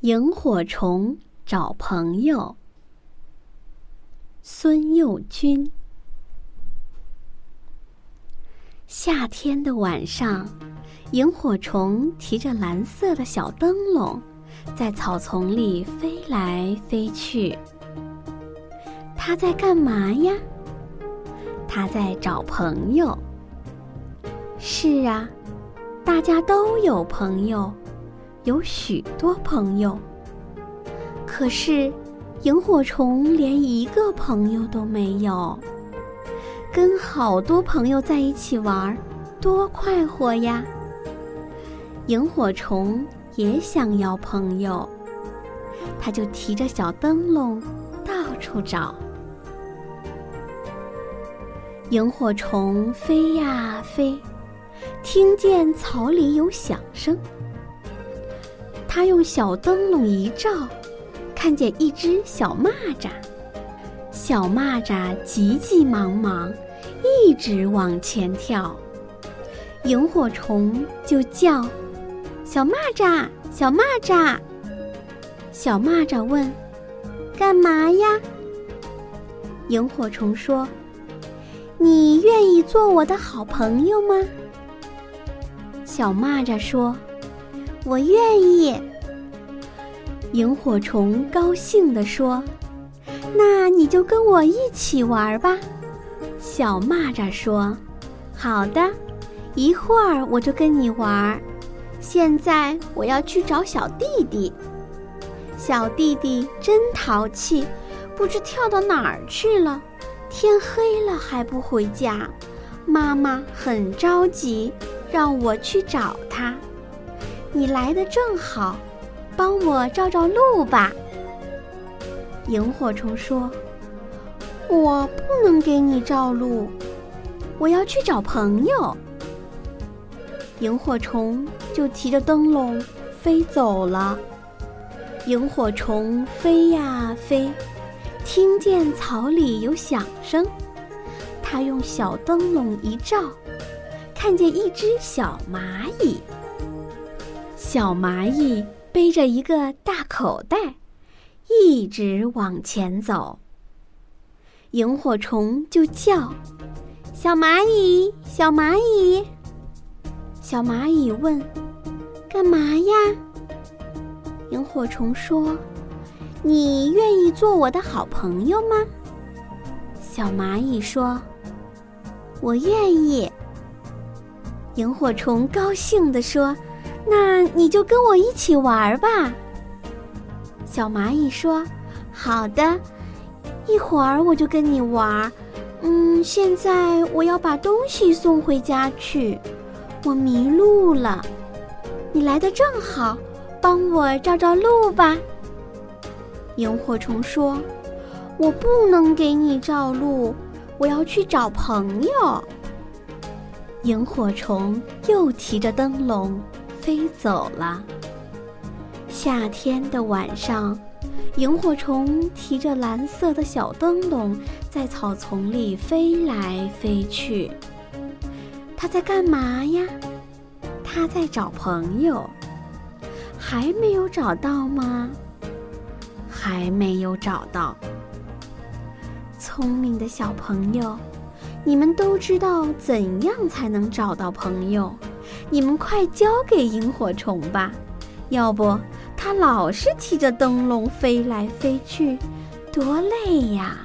萤火虫找朋友。孙幼军。夏天的晚上，萤火虫提着蓝色的小灯笼，在草丛里飞来飞去。它在干嘛呀？它在找朋友。是啊，大家都有朋友。有许多朋友，可是萤火虫连一个朋友都没有。跟好多朋友在一起玩，多快活呀！萤火虫也想要朋友，他就提着小灯笼到处找。萤火虫飞呀飞，听见草里有响声。他用小灯笼一照，看见一只小蚂蚱。小蚂蚱急急忙忙，一直往前跳。萤火虫就叫：“小蚂蚱，小蚂蚱。”小蚂蚱问：“干嘛呀？”萤火虫说：“你愿意做我的好朋友吗？”小蚂蚱说。我愿意。萤火虫高兴地说：“那你就跟我一起玩吧。”小蚂蚱说：“好的，一会儿我就跟你玩。现在我要去找小弟弟。小弟弟真淘气，不知跳到哪儿去了。天黑了还不回家，妈妈很着急，让我去找他。”你来的正好，帮我照照路吧。萤火虫说：“我不能给你照路，我要去找朋友。”萤火虫就提着灯笼飞走了。萤火虫飞呀飞，听见草里有响声，它用小灯笼一照，看见一只小蚂蚁。小蚂蚁背着一个大口袋，一直往前走。萤火虫就叫：“小蚂蚁，小蚂蚁。”小蚂蚁问：“干嘛呀？”萤火虫说：“你愿意做我的好朋友吗？”小蚂蚁说：“我愿意。”萤火虫高兴地说。那你就跟我一起玩吧。小蚂蚁说：“好的，一会儿我就跟你玩。嗯，现在我要把东西送回家去，我迷路了。你来的正好，帮我照照路吧。”萤火虫说：“我不能给你照路，我要去找朋友。”萤火虫又提着灯笼。飞走了。夏天的晚上，萤火虫提着蓝色的小灯笼，在草丛里飞来飞去。它在干嘛呀？它在找朋友。还没有找到吗？还没有找到。聪明的小朋友，你们都知道怎样才能找到朋友？你们快交给萤火虫吧，要不它老是提着灯笼飞来飞去，多累呀！